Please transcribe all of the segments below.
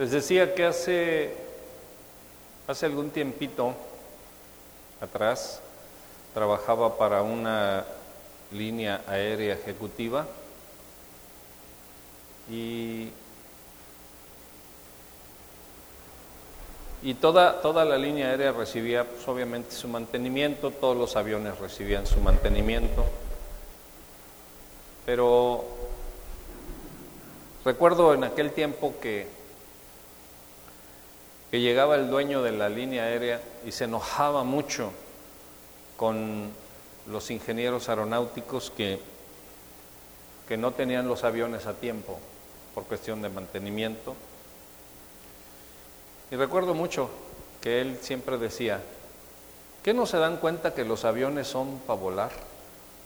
Les decía que hace, hace algún tiempito atrás trabajaba para una línea aérea ejecutiva y, y toda, toda la línea aérea recibía pues, obviamente su mantenimiento, todos los aviones recibían su mantenimiento, pero recuerdo en aquel tiempo que, que llegaba el dueño de la línea aérea y se enojaba mucho con los ingenieros aeronáuticos que, que no tenían los aviones a tiempo por cuestión de mantenimiento. Y recuerdo mucho que él siempre decía, ¿qué no se dan cuenta que los aviones son para volar?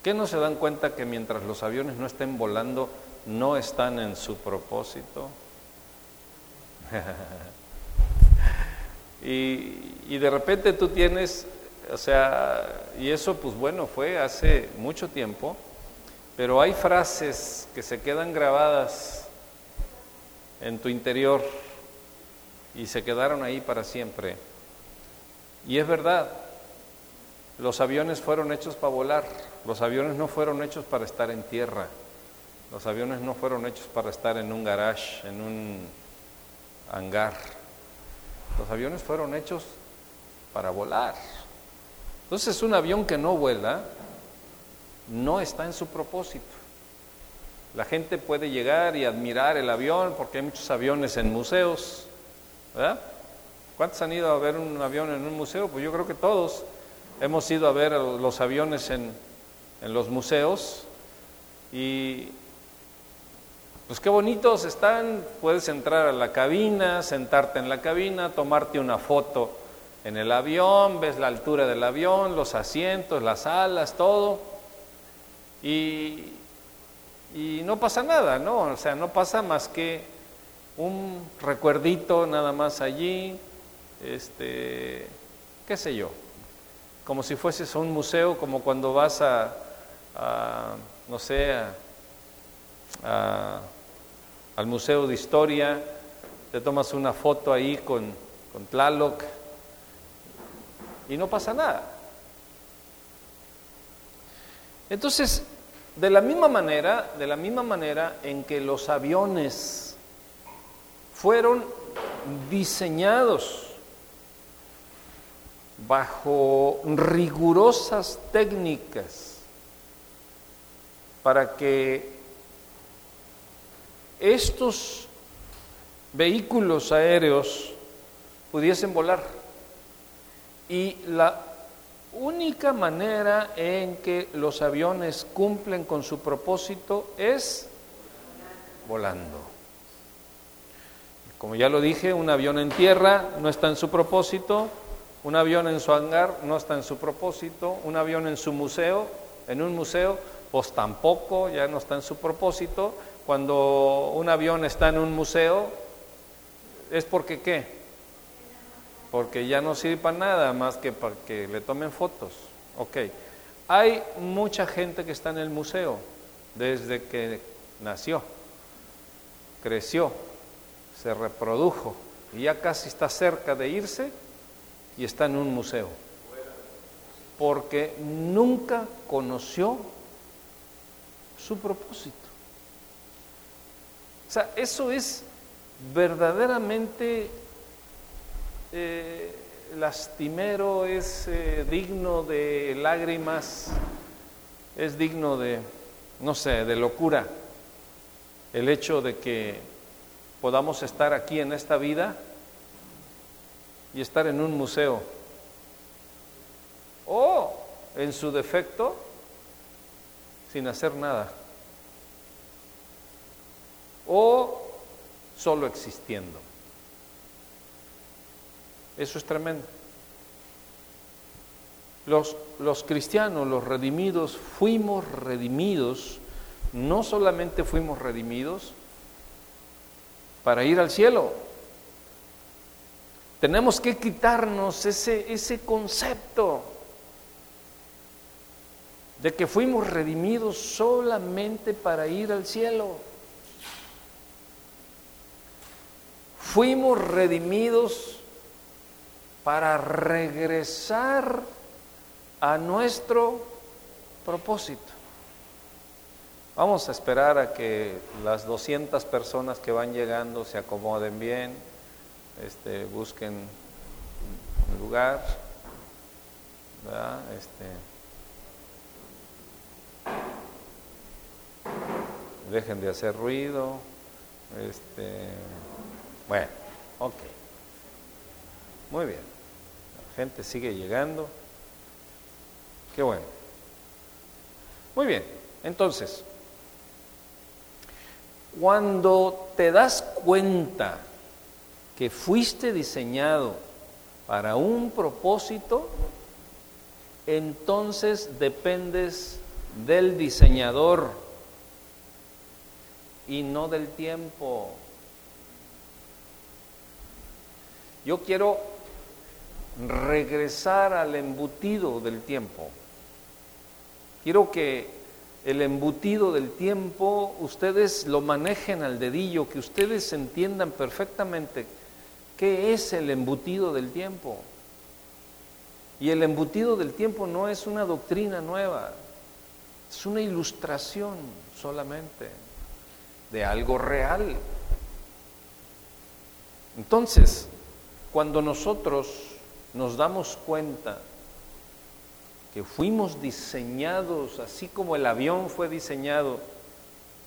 ¿Qué no se dan cuenta que mientras los aviones no estén volando, no están en su propósito? y, de repente tú tienes o sea, y eso pues bueno, fue hace mucho tiempo, pero hay frases que se quedan grabadas en tu interior y se quedaron ahí para siempre. Y es verdad, los aviones fueron hechos para volar, los aviones no fueron hechos para estar en tierra, los aviones no fueron hechos para estar en un garage, en un hangar, los aviones fueron hechos para volar. Entonces un avión que no vuela no está en su propósito. La gente puede llegar y admirar el avión porque hay muchos aviones en museos. ¿verdad? ¿Cuántos han ido a ver un avión en un museo? Pues yo creo que todos hemos ido a ver los aviones en, los museos y pues qué bonitos están. Puedes entrar a la cabina, sentarte en la cabina, tomarte una foto en el avión, ves la altura del avión, los asientos, las alas, todo, y, y no pasa nada, ¿no? O sea, no pasa más que un recuerdito nada más allí, este, qué sé yo, como si fueses a un museo, como cuando vas a, no sé, al Museo de Historia, te tomas una foto ahí con, con Tlaloc, y no pasa nada. Entonces, de la misma manera, de la misma manera en que los aviones fueron diseñados bajo rigurosas técnicas para que estos vehículos aéreos pudiesen volar. Y la única manera en que los aviones cumplen con su propósito es volando. Como ya lo dije, un avión en tierra no está en su propósito, un avión en su hangar no está en su propósito, un avión en su museo, en un museo, pues tampoco, ya no está en su propósito. Cuando un avión está en un museo, es porque qué? porque ya no sirve para nada más que para que le tomen fotos. Ok, hay mucha gente que está en el museo desde que nació, creció, se reprodujo y ya casi está cerca de irse y está en un museo. Porque nunca conoció su propósito. Sea, eso es verdaderamente eh, lastimero, es eh, digno de lágrimas, es digno de, no sé, de locura el hecho de que podamos estar aquí en esta vida y estar en un museo. O, en su defecto, sin hacer nada. O solo existiendo. Eso es tremendo. Los, los, cristianos, los redimidos, fuimos redimidos, no solamente fuimos redimidos para ir al cielo, tenemos que quitarnos ese, ese concepto de que fuimos redimidos solamente para ir al cielo. Fuimos redimidos para regresar a nuestro propósito. Vamos a esperar a que las 200 personas que van llegando se acomoden bien, este, busquen un lugar, Este, dejen de hacer ruido, este, bueno, ok, muy bien, la gente sigue llegando, qué bueno, muy bien, entonces, cuando te das cuenta que fuiste diseñado para un propósito, entonces dependes del diseñador y no del tiempo. Yo quiero regresar al embutido del tiempo. Quiero que el embutido del tiempo, ustedes lo manejen al dedillo, que ustedes entiendan perfectamente qué es el embutido del tiempo. Y el embutido del tiempo no es una doctrina nueva, es una ilustración solamente de algo real. Entonces, cuando nosotros nos damos cuenta que fuimos diseñados, así como el avión fue diseñado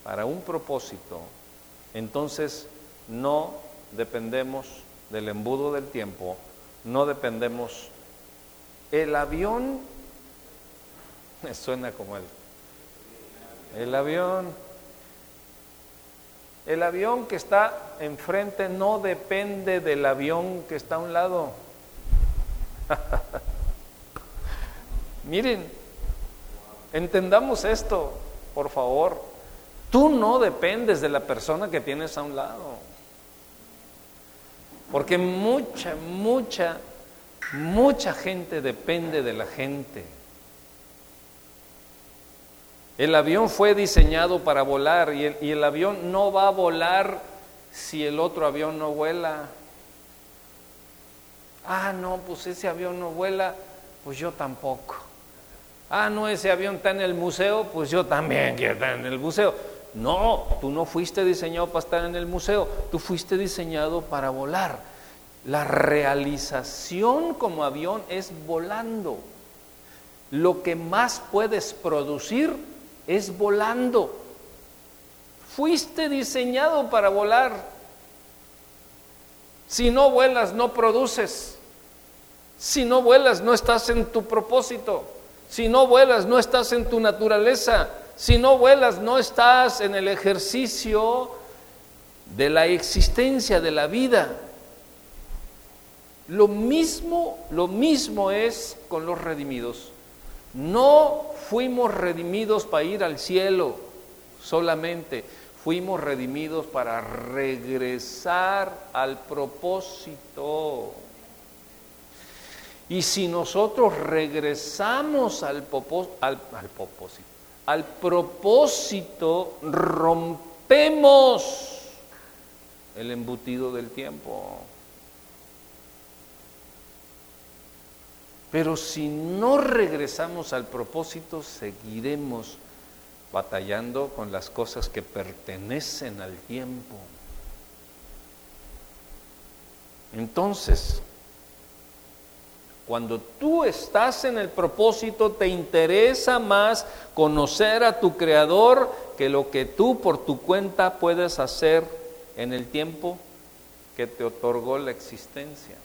para un propósito, entonces no dependemos del embudo del tiempo, no dependemos. El avión, me suena como el, el avión, el avión que está enfrente no depende del avión que está a un lado. Miren, entendamos esto, por favor. Tú no dependes de la persona que tienes a un lado. Porque mucha, mucha, mucha gente depende de la gente. El avión fue diseñado para volar y el, avión no va a volar si el otro avión no vuela. Ah, no, pues ese avión no vuela, pues yo tampoco. Ah, no, ese avión está en el museo, pues yo también quiero estar en el museo. No, tú no fuiste diseñado para estar en el museo, tú fuiste diseñado para volar. La realización como avión es volando. Lo que más puedes producir es volando. Fuiste diseñado para volar. Si no vuelas, no produces. Si no vuelas, no estás en tu propósito. Si no vuelas, no estás en tu naturaleza. Si no vuelas, no estás en el ejercicio de la existencia, de la vida. Lo mismo, lo mismo es con los redimidos. No fuimos redimidos para ir al cielo solamente, fuimos redimidos para regresar al propósito. Y si nosotros regresamos al, al, propósito, al propósito, rompemos el embutido del tiempo. Pero si no regresamos al propósito, seguiremos batallando con las cosas que pertenecen al tiempo. Entonces, cuando tú estás en el propósito, te interesa más conocer a tu Creador que lo que tú por tu cuenta puedes hacer en el tiempo que te otorgó la existencia.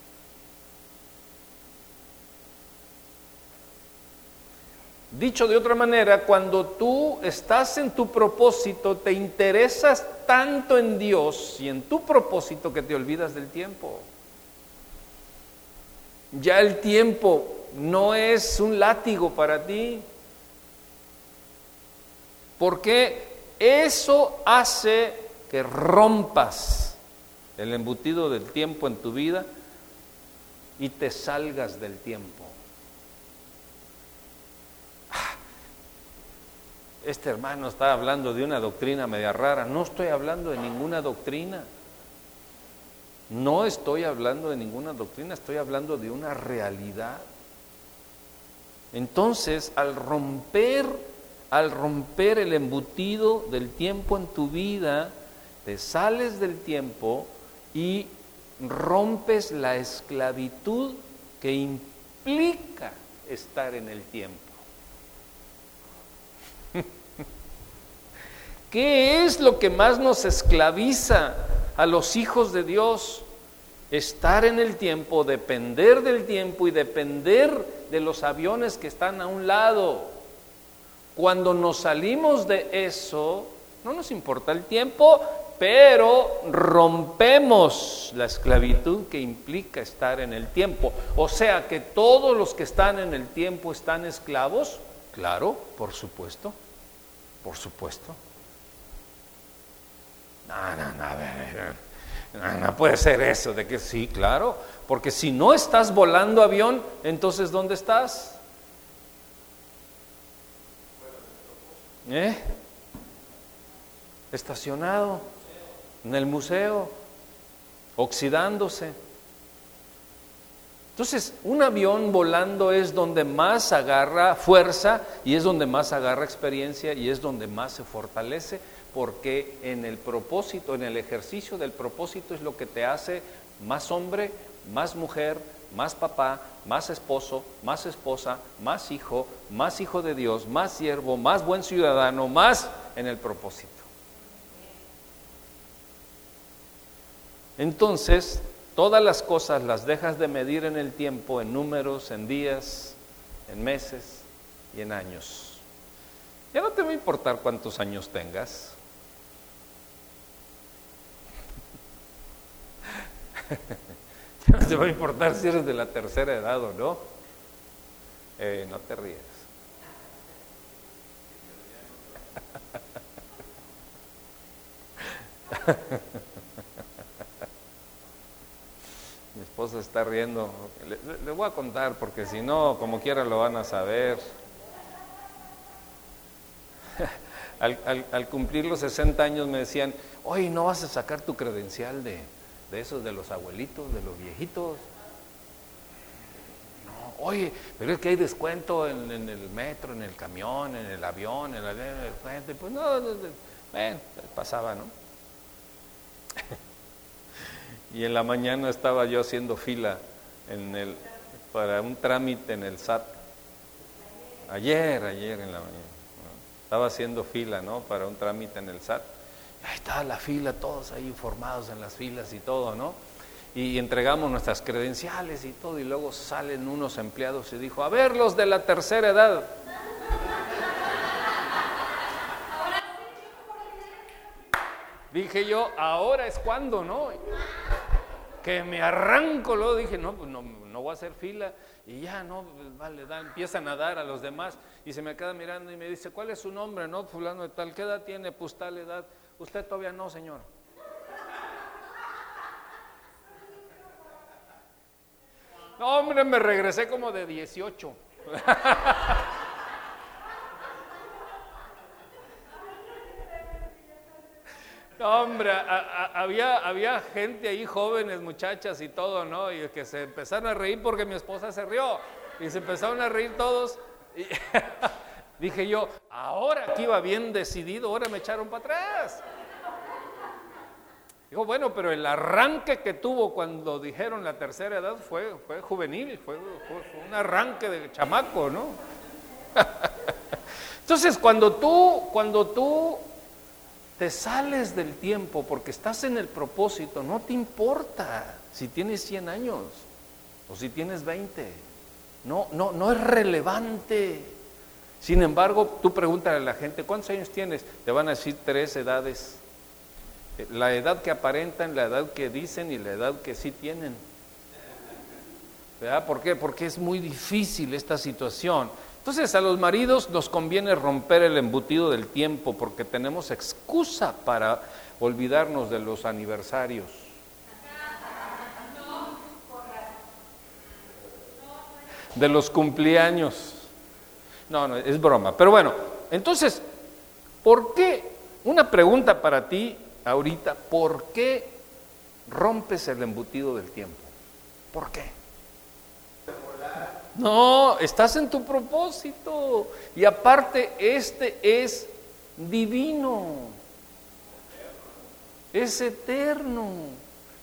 Dicho de otra manera, cuando tú estás en tu propósito, te interesas tanto en Dios y en tu propósito que te olvidas del tiempo. Ya el tiempo no es un látigo para ti. Porque eso hace que rompas el embutido del tiempo en tu vida y te salgas del tiempo. Este hermano está hablando de una doctrina media rara. No estoy hablando de ninguna doctrina. No estoy hablando de ninguna doctrina, estoy hablando de una realidad. Entonces, al romper, al romper el embutido del tiempo en tu vida, te sales del tiempo y rompes la esclavitud que implica estar en el tiempo. ¿Qué es lo que más nos esclaviza a los hijos de Dios? Estar en el tiempo, depender del tiempo y depender de los aviones que están a un lado. Cuando nos salimos de eso, no nos importa el tiempo, pero rompemos la esclavitud que implica estar en el tiempo. O sea que todos los que están en el tiempo están esclavos. Claro, por supuesto, por supuesto. No, no, no, no, puede ser eso, de que sí, claro, porque si no estás volando avión, entonces ¿dónde estás? ¿Eh? Estacionado en el museo, oxidándose. Entonces, un avión volando es donde más agarra fuerza y es donde más agarra experiencia y es donde más se fortalece porque en el propósito, en el ejercicio del propósito es lo que te hace más hombre, más mujer, más papá, más esposo, más esposa, más hijo, más hijo de Dios, más siervo, más buen ciudadano, más en el propósito. Entonces, todas las cosas las dejas de medir en el tiempo, en números, en días, en meses y en años. Ya no te va a importar cuántos años tengas. No te va a importar si eres de la tercera edad o no. Eh, no te ríes. Mi esposa está riendo. Le, voy a contar porque si no, como quiera lo van a saber. Al, al cumplir los 60 años me decían, oye, ¿no vas a sacar tu credencial de, de esos de los abuelitos, de los viejitos. No, oye, pero es que hay descuento en, el metro, en el camión, en el avión, en el, puente. Pues no, bueno, pasaba, ¿no? y en la mañana estaba yo haciendo fila en el, para un trámite en el SAT. Ayer, ayer en la mañana. Estaba haciendo fila, ¿no? Para un trámite en el SAT ahí está la fila, todos ahí informados en las filas y todo, ¿no? Y entregamos nuestras credenciales y todo, y luego salen unos empleados y dijo, a ver los de la tercera edad. Dije yo, ahora es cuando, ¿no? Que me arranco, luego dije, no, pues no, no voy a hacer fila. Y ya, no, vale, da, empiezan a dar a los demás. Y se me queda mirando y me dice, ¿cuál es su nombre? No, fulano de tal, ¿qué edad tiene? Pues tal edad. Usted todavía no, señor. No, hombre, me regresé como de 18. No, hombre, había, había gente ahí, jóvenes, muchachas y todo, ¿no? Y que se empezaron a reír porque mi esposa se rió. Y se empezaron a reír todos. Y dije yo, ahora que iba bien decidido, ahora me echaron para atrás. Digo, bueno, pero el arranque que tuvo cuando dijeron la tercera edad fue, fue juvenil, fue, un arranque de chamaco, ¿no? Entonces, cuando tú, cuando tú te sales del tiempo porque estás en el propósito, no te importa si tienes 100 años o si tienes 20. No, no, no es relevante. Sin embargo, tú pregúntale a la gente, ¿cuántos años tienes? Te van a decir tres edades. La edad que aparentan, la edad que dicen y la edad que sí tienen. ¿Verdad? ¿Por qué? Porque es muy difícil esta situación. Entonces a los maridos nos conviene romper el embutido del tiempo porque tenemos excusa para olvidarnos de los aniversarios. De los cumpleaños. No, no, es broma. Pero bueno, entonces, ¿por qué? Una pregunta para ti ahorita, ¿por qué rompes el embutido del tiempo. ¿Por qué? No, estás en tu propósito. Y aparte, este es divino. Es eterno.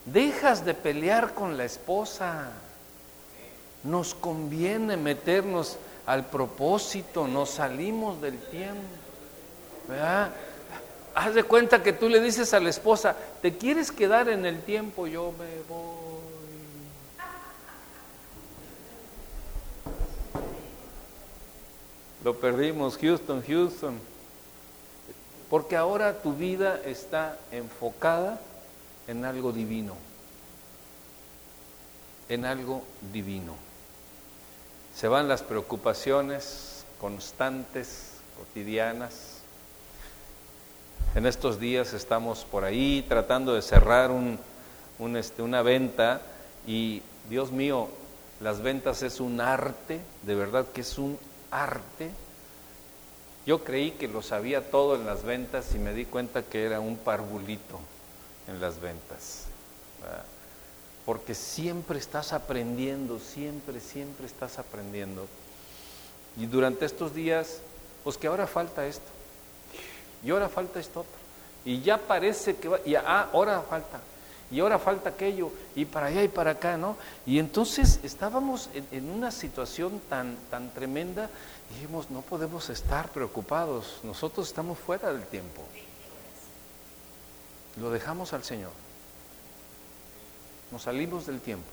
Dejas de pelear con la esposa. Nos conviene meternos al propósito, nos salimos del tiempo. Haz de cuenta que tú le dices a la esposa, ¿te quieres quedar en el tiempo? Yo me voy. Lo perdimos, Houston, Houston. Porque ahora tu vida está enfocada en algo divino. En algo divino. Se van las preocupaciones constantes, cotidianas. En estos días estamos por ahí tratando de cerrar este, una venta y Dios mío, las ventas es un arte, de verdad que es un arte. Yo creí que lo sabía todo en las ventas y me di cuenta que era un parvulito en las ventas. Porque siempre estás aprendiendo, siempre, siempre estás aprendiendo. Y durante estos días, pues que ahora falta esto, y ahora falta esto otro, y ya parece que va, y ah, ahora falta, y ahora falta aquello, y para allá y para acá, ¿no? Y entonces estábamos en, una situación tan, tan tremenda, dijimos, no podemos estar preocupados, nosotros estamos fuera del tiempo. Lo dejamos al Señor. Nos salimos del tiempo.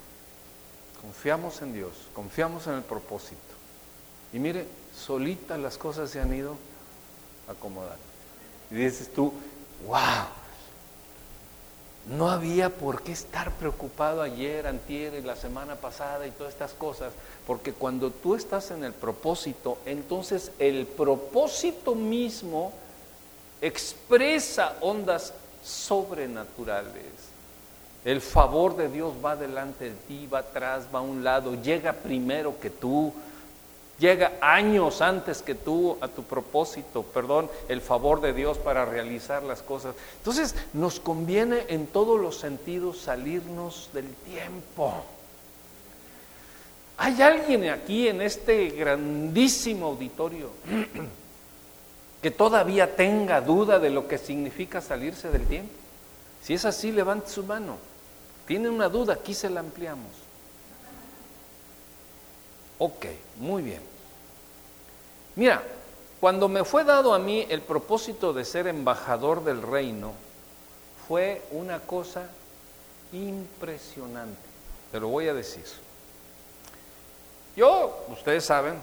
Confiamos en Dios, confiamos en el propósito. Y mire, solitas las cosas se han ido acomodando. Y dices tú, wow, no había por qué estar preocupado ayer, antier y la semana pasada y todas estas cosas, porque cuando tú estás en el propósito, entonces el propósito mismo expresa ondas sobrenaturales. El favor de Dios va delante de ti, va atrás, va a un lado, llega primero que tú, Llega años antes que tú a tu propósito, perdón, el favor de Dios para realizar las cosas. Entonces nos conviene en todos los sentidos salirnos del tiempo. ¿Hay alguien aquí en este grandísimo auditorio que todavía tenga duda de lo que significa salirse del tiempo? Si es así, levante su mano. Tiene una duda, aquí se la ampliamos. Ok, muy bien. Mira, cuando me fue dado a mí el propósito de ser embajador del reino, fue una cosa impresionante. Te lo voy a decir. Yo, ustedes saben,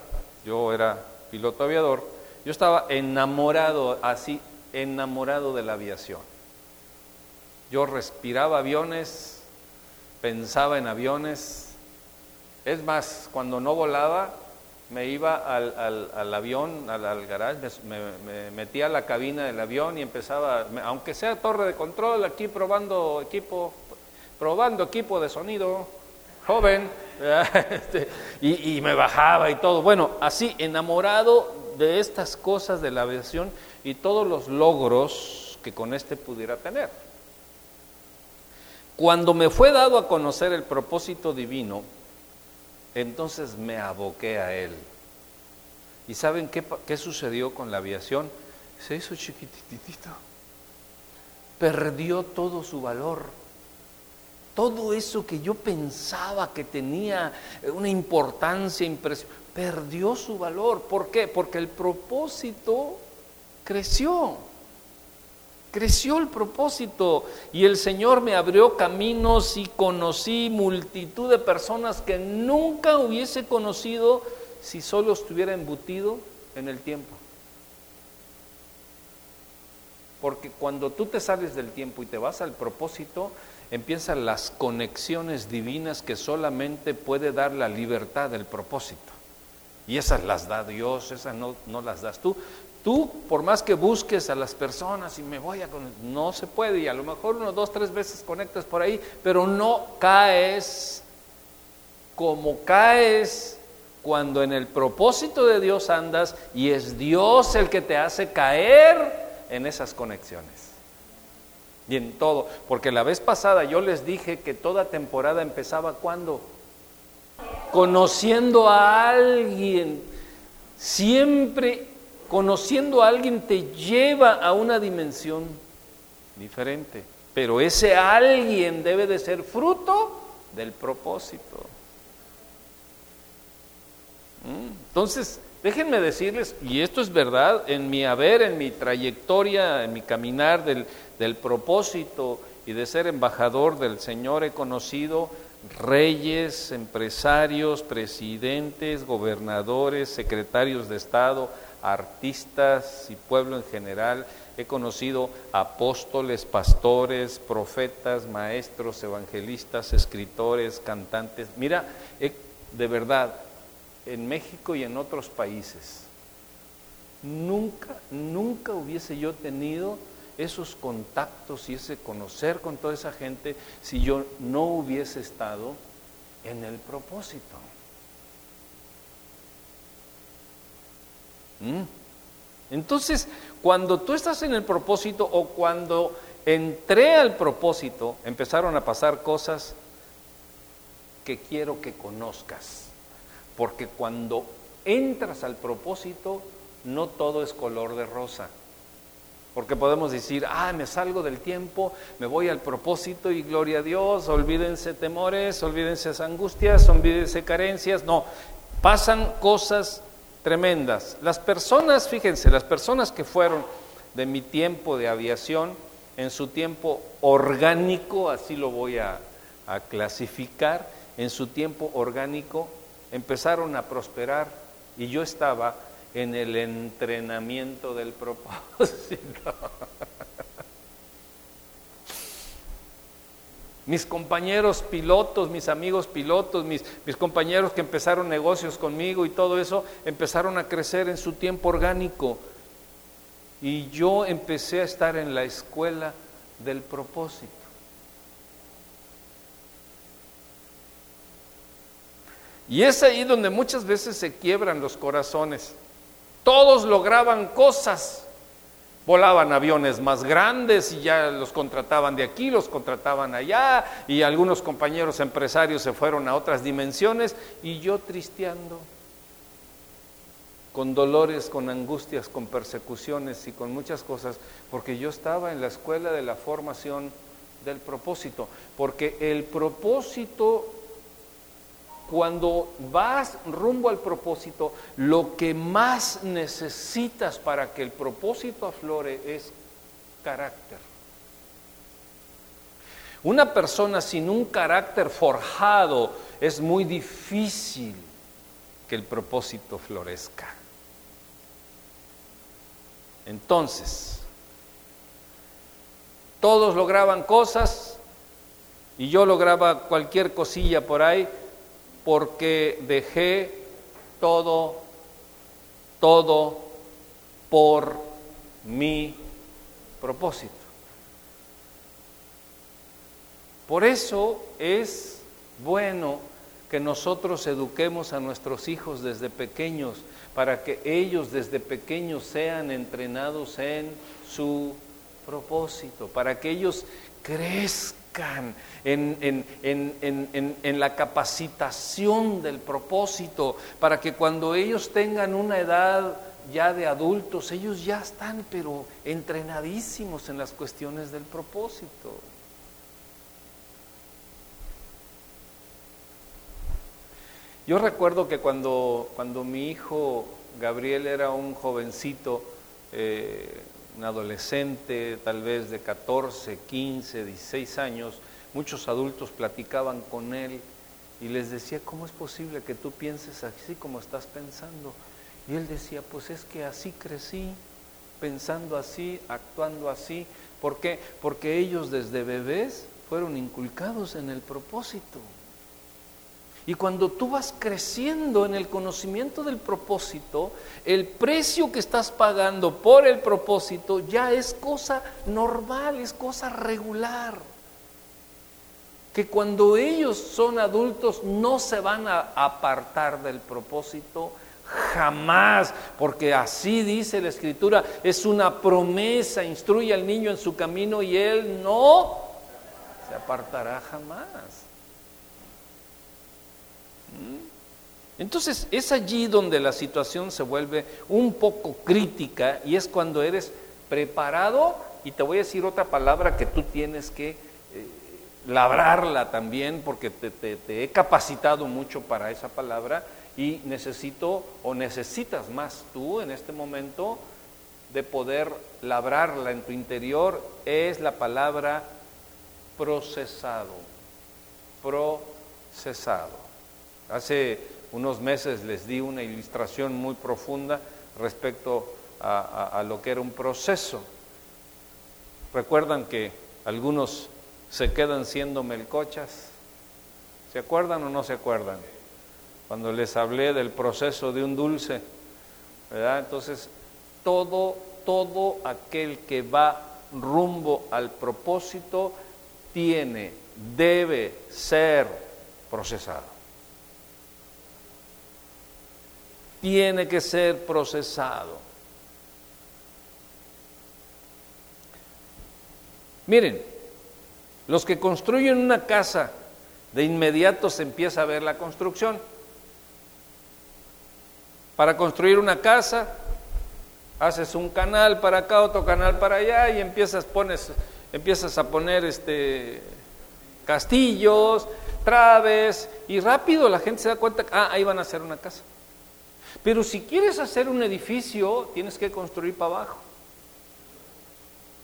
yo era piloto aviador, yo estaba enamorado, así, enamorado de la aviación. Yo respiraba aviones, pensaba en aviones, es más, cuando no volaba, me iba al, avión, al, garage, me, metía a la cabina del avión y empezaba, aunque sea torre de control, aquí probando equipo, probando equipo de sonido, joven, este, y, y me bajaba y todo. Bueno, así, enamorado de estas cosas de la aviación y todos los logros que con este pudiera tener. Cuando me fue dado a conocer el propósito divino, entonces me aboqué a él. ¿Y saben qué, qué sucedió con la aviación? Se hizo chiquititito. Perdió todo su valor. Todo eso que yo pensaba que tenía una importancia impresionante, perdió su valor. ¿Por qué? Porque el propósito creció creció el propósito y el Señor me abrió caminos y conocí multitud de personas que nunca hubiese conocido si solo estuviera embutido en el tiempo. Porque cuando tú te sales del tiempo y te vas al propósito, empiezan las conexiones divinas que solamente puede dar la libertad del propósito. Y esas las da Dios, esas no, no las das tú. Tú, por más que busques a las personas y me voy a no se puede, y a lo mejor uno, dos, tres veces conectas por ahí, pero no caes como caes cuando en el propósito de Dios andas y es Dios el que te hace caer en esas conexiones. y en todo. Porque la vez pasada yo les dije que toda temporada empezaba cuando? Conociendo a alguien. Siempre conociendo a alguien te lleva a una dimensión diferente. Pero ese alguien debe de ser fruto del propósito. ¿Mm? Entonces, déjenme decirles, y esto es verdad, en mi haber, en mi trayectoria, en mi caminar del, del propósito y de ser embajador del Señor, he conocido reyes, empresarios, presidentes, gobernadores, secretarios de Estado, artistas y pueblo en general. He conocido apóstoles, pastores, profetas, maestros, evangelistas, escritores, cantantes. Mira, de verdad, en México y en otros países, nunca, nunca hubiese yo tenido esos contactos y ese conocer con toda esa gente si yo no hubiese estado en el propósito. ¿Mm? Entonces, cuando tú estás en el propósito o cuando entré al propósito, empezaron a pasar cosas que quiero que conozcas. Porque cuando entras al propósito, no todo es color de rosa. Porque podemos decir, ah, me salgo del tiempo, me voy al propósito y gloria a Dios, olvídense temores, olvídense angustias, olvídense carencias. No, pasan cosas tremendas. Las personas, fíjense, las personas que fueron de mi tiempo de aviación, en su tiempo orgánico, así lo voy a, a clasificar, en su tiempo orgánico, empezaron a prosperar y yo estaba en el entrenamiento del propósito. Mis compañeros pilotos, mis amigos pilotos, mis, compañeros que empezaron negocios conmigo y todo eso, empezaron a crecer en su tiempo orgánico. Y yo empecé a estar en la escuela del propósito. Y es ahí donde muchas veces se quiebran los corazones. Todos lograban cosas, Volaban aviones más grandes y ya los contrataban de aquí, los contrataban allá y algunos compañeros empresarios se fueron a otras dimensiones y yo tristeando, con dolores, con angustias, con persecuciones y con muchas cosas, porque yo estaba en la escuela de la formación del propósito, porque el propósito cuando vas rumbo al propósito, lo que más necesitas para que el propósito aflore es carácter. Una persona sin un carácter forjado es muy difícil que el propósito florezca. Entonces, todos lograban cosas y yo lograba cualquier cosilla por ahí, porque dejé todo, todo por mi propósito. Por eso es bueno que nosotros eduquemos a nuestros hijos desde pequeños, para que ellos desde pequeños sean entrenados en su propósito, para que ellos crezcan en, la capacitación del propósito, para que cuando ellos tengan una edad ya de adultos, ellos ya están, pero entrenadísimos en las cuestiones del propósito. Yo recuerdo que cuando, cuando mi hijo Gabriel era un jovencito, eh, un adolescente tal vez de 14, 15, 16 años, muchos adultos platicaban con él y les decía, ¿cómo es posible que tú pienses así como estás pensando? Y él decía, pues es que así crecí, pensando así, actuando así. ¿Por qué? Porque ellos desde bebés fueron inculcados en el propósito. Y cuando tú vas creciendo en el conocimiento del propósito, el precio que estás pagando por el propósito ya es cosa normal, es cosa regular. Que cuando ellos son adultos no se van a apartar del propósito Jamás, porque así dice la escritura, es una promesa, instruye al niño en su camino y él no se apartará jamás. ¿Mm? Entonces es allí donde la situación se vuelve un poco crítica y es cuando eres preparado y te voy a decir otra palabra que tú tienes que eh, labrarla también porque te he capacitado mucho para esa palabra y necesito o necesitas más tú en este momento de poder labrarla en tu interior es la palabra procesado. Procesado. Hace unos meses les di una ilustración muy profunda respecto a, lo que era un proceso. Recuerdan que algunos se quedan siendo melcochas. ¿Se acuerdan o no se acuerdan? cuando les hablé del proceso de un dulce, ¿verdad? Entonces, todo, todo aquel que va rumbo al propósito tiene, debe ser procesado. Tiene que ser procesado. Miren, los que construyen una casa, de inmediato se empieza a ver la construcción. Para construir una casa, haces un canal para acá, otro canal para allá y empiezas, pones, empiezas a poner este, castillos, traves y rápido la gente se da cuenta, ah, ahí van a hacer una casa. Pero si quieres hacer un edificio, tienes que construir para abajo.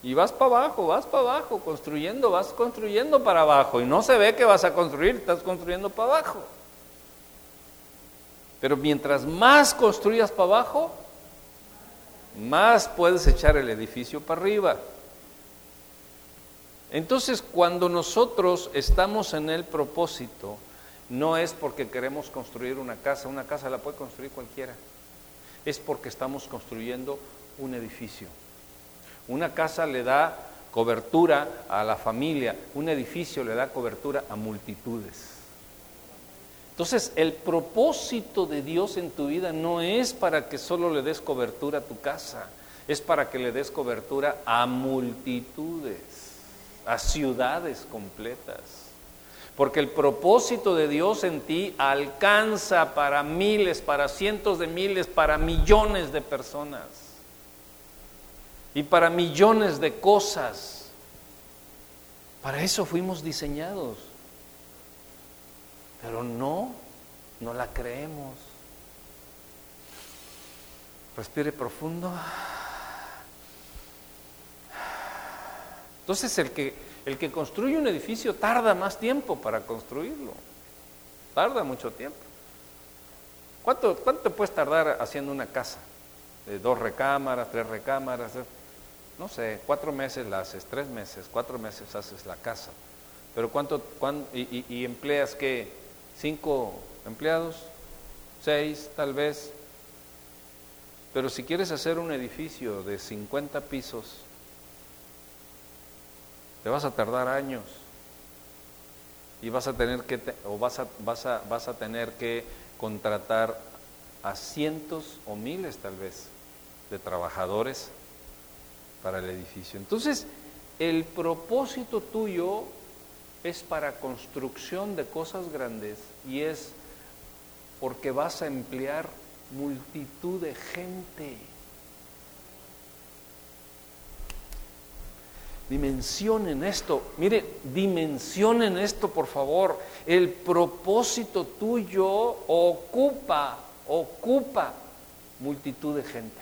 Y vas para abajo, vas para abajo, construyendo, vas construyendo para abajo. Y no se ve que vas a construir, estás construyendo para abajo. Pero mientras más construyas para abajo, más puedes echar el edificio para arriba. Entonces, cuando nosotros estamos en el propósito, no es porque queremos construir una casa, una casa la puede construir cualquiera, es porque estamos construyendo un edificio. Una casa le da cobertura a la familia, un edificio le da cobertura a multitudes. Entonces, el propósito de Dios en tu vida no es para que solo le des cobertura a tu casa, es para que le des cobertura a multitudes, a ciudades completas. Porque el propósito de Dios en ti alcanza para miles, para cientos de miles, para millones de personas y para millones de cosas. Para eso fuimos diseñados. Pero no, no la creemos. Respire profundo. Entonces el que, el que construye un edificio tarda más tiempo para construirlo. Tarda mucho tiempo. ¿Cuánto, cuánto puedes tardar haciendo una casa? De dos recámaras, tres recámaras. No sé, cuatro meses la haces, tres meses, cuatro meses haces la casa. Pero ¿cuánto, y, y empleas qué? cinco empleados, seis tal vez. Pero si quieres hacer un edificio de 50 pisos, te vas a tardar años y vas a tener que o vas a, vas a, vas a tener que contratar a cientos o miles tal vez de trabajadores para el edificio. Entonces, el propósito tuyo es para construcción de cosas grandes y es porque vas a emplear multitud de gente. Dimensionen esto, mire, dimensionen esto por favor. El propósito tuyo ocupa, ocupa multitud de gente.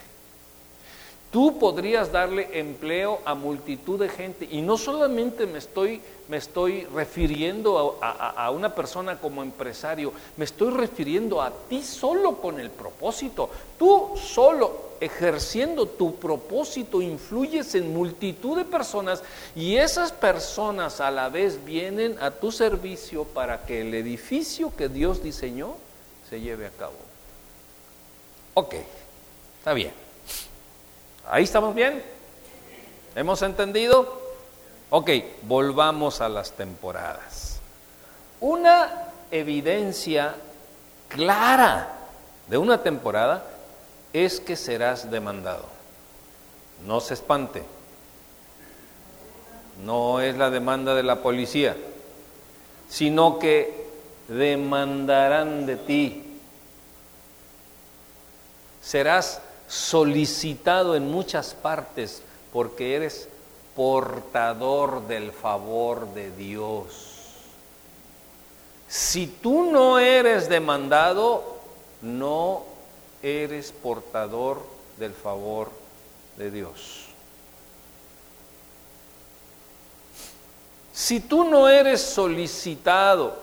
Tú podrías darle empleo a multitud de gente y no solamente me estoy, me estoy refiriendo a, una persona como empresario, me estoy refiriendo a ti solo con el propósito. Tú solo ejerciendo tu propósito influyes en multitud de personas y esas personas a la vez vienen a tu servicio para que el edificio que Dios diseñó se lleve a cabo. Ok, está bien. ¿Ahí estamos bien? ¿Hemos entendido? Ok, volvamos a las temporadas. Una evidencia clara de una temporada, es que serás demandado. No se espante. No es la demanda de la policía, sino que demandarán de ti. Serás solicitado en muchas partes porque eres portador del favor de Dios. Si tú no eres demandado, no eres portador del favor de Dios. Si tú no eres solicitado,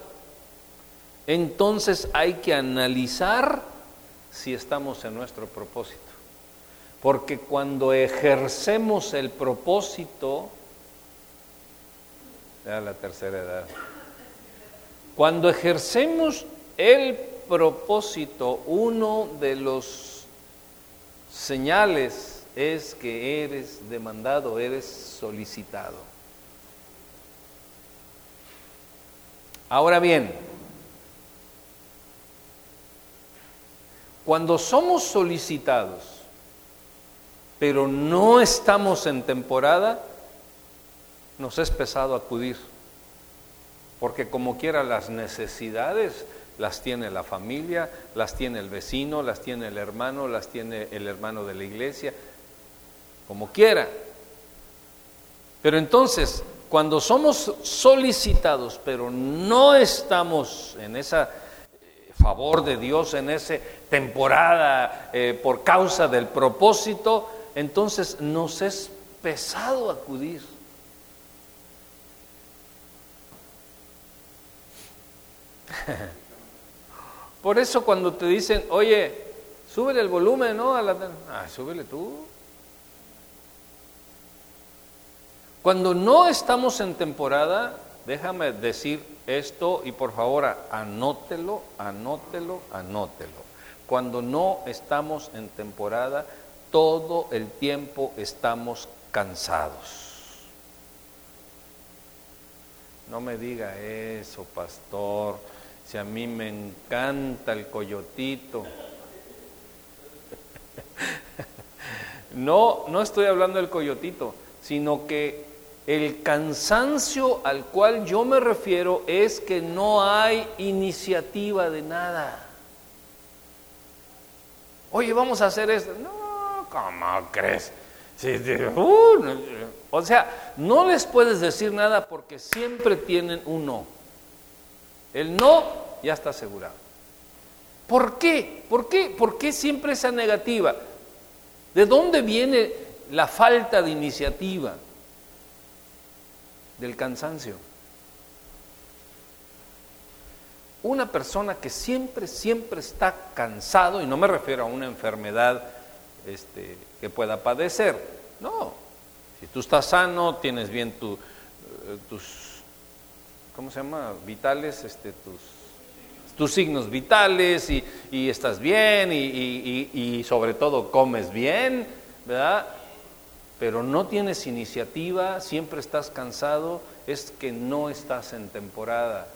entonces hay que analizar si estamos en nuestro propósito. Porque cuando ejercemos el propósito, ya la tercera edad, cuando ejercemos el propósito, uno de los señales es que eres demandado, eres solicitado. Ahora bien, cuando somos solicitados, pero no estamos en temporada, nos es pesado acudir, porque como quiera las necesidades las tiene la familia, las tiene el vecino, las tiene el hermano, las tiene el hermano de la iglesia, como quiera. Pero entonces, cuando somos solicitados, pero no estamos en ese eh, favor de Dios, en esa temporada eh, por causa del propósito, entonces nos es pesado acudir. Por eso cuando te dicen, oye, súbele el volumen, ¿no? A la... Ah, súbele tú. Cuando no estamos en temporada, déjame decir esto y por favor anótelo, anótelo, anótelo. Cuando no estamos en temporada, todo el tiempo estamos cansados. No me diga eso, pastor si a mí me encanta el coyotito. No, no estoy hablando del coyotito, sino que el cansancio al cual yo me refiero es que no hay iniciativa de nada. Oye, vamos a hacer esto. No, ¿cómo crees? Uh, o sea, no les puedes decir nada porque siempre tienen un no. El no ya está asegurado. ¿Por qué? ¿Por qué? ¿Por qué siempre esa negativa? ¿De dónde viene la falta de iniciativa? Del cansancio. Una persona que siempre, siempre está cansado, y no me refiero a una enfermedad este, que pueda padecer, no. Si tú estás sano, tienes bien tu, eh, tus ¿cómo se llama? Vitales, este, tus, tus signos vitales y, estás bien y, y, sobre todo comes bien, ¿verdad? Pero no tienes iniciativa, siempre estás cansado, es que no estás en temporada.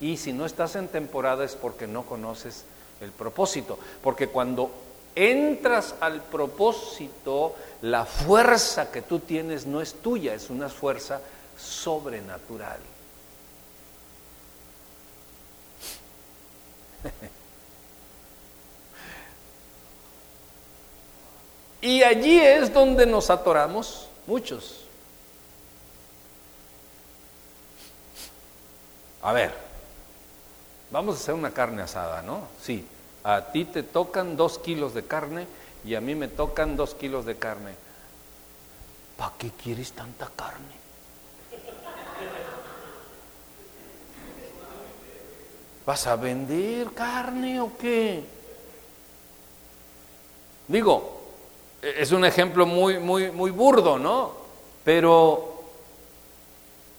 Y si no estás en temporada es porque no conoces el propósito. Porque cuando entras al propósito, la fuerza que tú tienes no es tuya, es una fuerza sobrenatural. y allí es donde nos atoramos muchos. A ver, vamos a hacer una carne asada, ¿no? Sí, a ti te tocan dos kilos de carne y a mí me tocan dos kilos de carne. ¿Para qué quieres tanta carne? ¿Vas a vender carne o qué? Digo, es un ejemplo muy, muy, muy burdo, ¿no? Pero,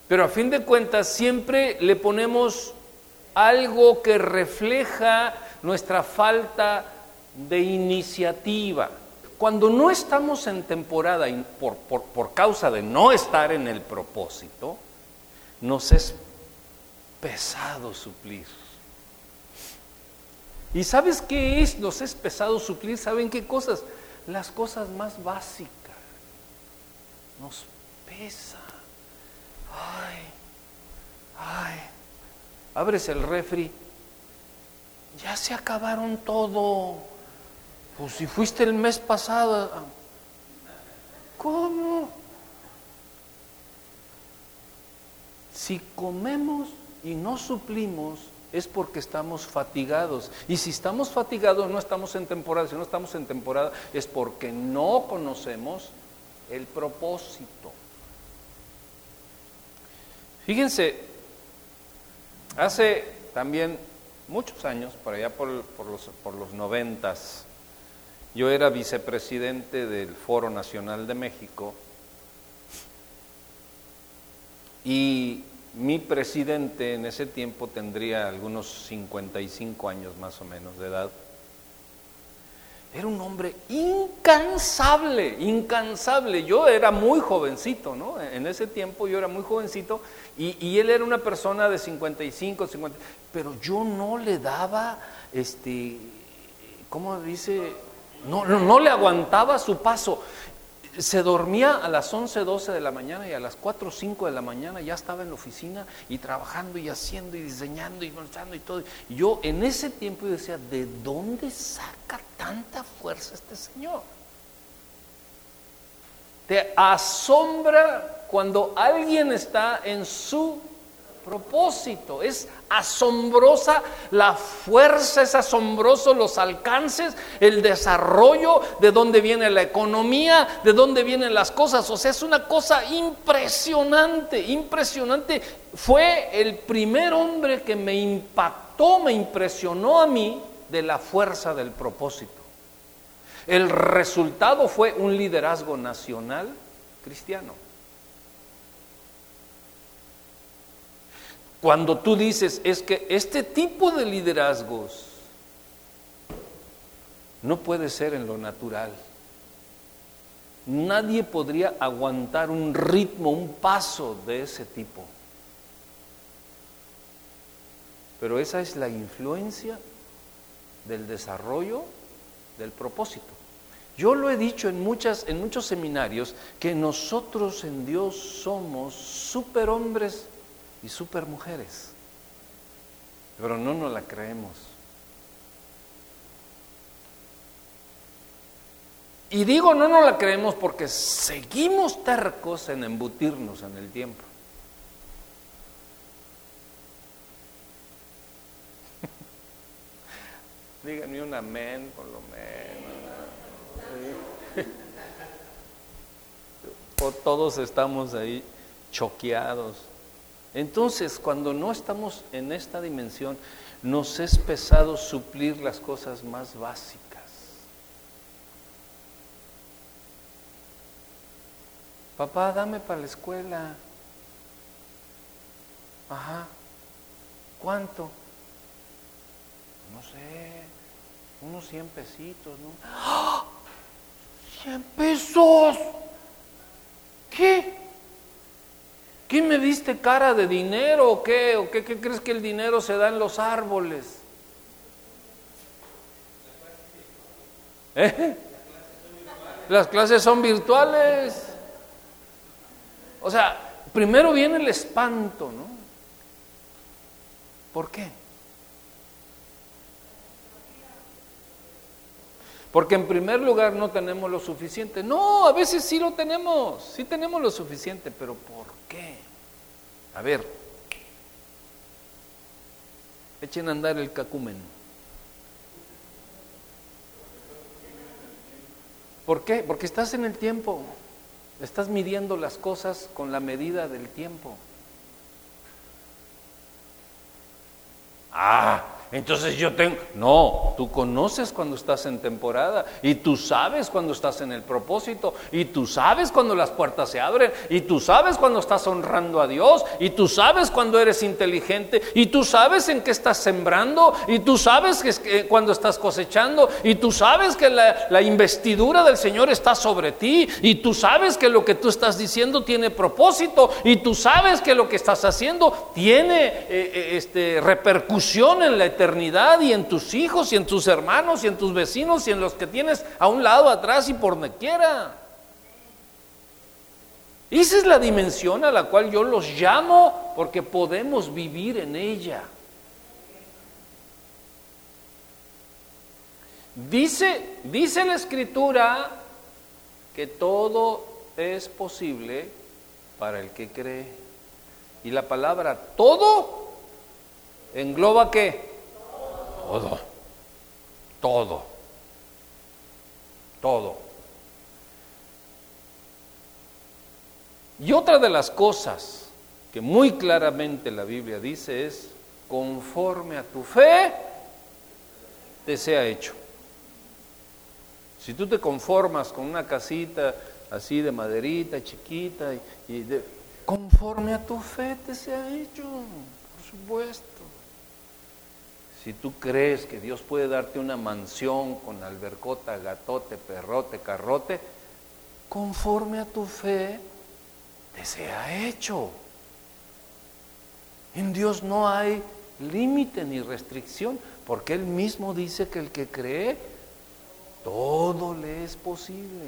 pero a fin de cuentas siempre le ponemos algo que refleja nuestra falta de iniciativa. Cuando no estamos en temporada por, por, por causa de no estar en el propósito, nos es pesado suplir. ¿Y sabes qué es? Nos es pesado suplir, ¿saben qué cosas? Las cosas más básicas. Nos pesa. Ay, ay. Abres el refri. Ya se acabaron todo. Pues si fuiste el mes pasado. ¿Cómo? Si comemos y no suplimos, es porque estamos fatigados. Y si estamos fatigados, no estamos en temporada. Si no estamos en temporada, es porque no conocemos el propósito. Fíjense, hace también muchos años, por allá por, los, por los noventas, yo era vicepresidente del Foro Nacional de México y mi presidente en ese tiempo tendría algunos 55 años más o menos de edad. Era un hombre incansable, incansable. Yo era muy jovencito, ¿no? En ese tiempo yo era muy jovencito y, él era una persona de 55, 50, pero yo no le daba, este, ¿cómo dice? No, no, no le aguantaba su paso se dormía a las 11, 12 de la mañana y a las 4 o 5 de la mañana ya estaba en la oficina y trabajando y haciendo y diseñando y montando y todo. Yo en ese tiempo decía, ¿de dónde saca tanta fuerza este señor? Te asombra cuando alguien está en su propósito. Es asombrosa la fuerza, es asombroso los alcances, el desarrollo, de dónde viene la economía, de dónde vienen las cosas. O sea, es una cosa impresionante, impresionante. Fue el primer hombre que me impactó, me impresionó a mí de la fuerza del propósito. El resultado fue un liderazgo nacional cristiano. Cuando tú dices, es que este tipo de liderazgos no puede ser en lo natural. Nadie podría aguantar un ritmo, un paso de ese tipo. Pero esa es la influencia del desarrollo del propósito. Yo lo he dicho en, muchas, en muchos seminarios que nosotros en Dios somos superhombres y super mujeres. Pero no nos la creemos. Y digo no nos la creemos porque seguimos tercos en embutirnos en el tiempo. Díganme un amén por lo menos. Todos estamos ahí choqueados. Entonces, cuando no estamos en esta dimensión, nos es pesado suplir las cosas más básicas. Papá, dame para la escuela. Ajá. ¿Cuánto? No sé, unos 100 pesitos, ¿no? ¡Ah! ¡100 pesos! ¿Qué? ¿Qué me diste cara de dinero o qué? ¿O qué, crees que el dinero se da en los árboles? ¿Eh? Las clases son virtuales. O sea, primero viene el espanto, ¿no? ¿Por qué? Porque en primer lugar no tenemos lo suficiente. No, a veces sí lo tenemos, sí tenemos lo suficiente, pero ¿por qué? A ver, echen a andar el cacumen. ¿Por qué? Porque estás en el tiempo, estás midiendo las cosas con la medida del tiempo. Ah, entonces yo tengo, no, tú conoces cuando estás en temporada y tú sabes cuando estás en el propósito y tú sabes cuando las puertas se abren y tú sabes cuando estás honrando a Dios y tú sabes cuando eres inteligente y tú sabes en qué estás sembrando y tú sabes que, cuando estás cosechando y tú sabes que la, investidura del Señor está sobre ti y tú sabes que lo que tú estás diciendo tiene propósito y tú sabes que lo que estás haciendo tiene eh, eh, este, repercusión en la eternidad eternidad y en tus hijos y en tus hermanos y en tus vecinos y en los que tienes a un lado, atrás y por donde quiera. Esa es la dimensión a la cual yo los llamo porque podemos vivir en ella. Dice, dice la escritura que todo es posible para el que cree. Y la palabra todo engloba qué? Todo. Todo. Todo. Y otra de las cosas que muy claramente la Biblia dice es, conforme a tu fe, te sea hecho. Si tú te conformas con una casita así de maderita, chiquita, y, conforme a tu fe te sea hecho, por supuesto. Si tú crees que Dios puede darte una mansión con albercota, gatote, perrote, carrote, conforme a tu fe te sea hecho. En Dios no hay límite ni restricción, porque Él mismo dice que el que cree todo le es posible.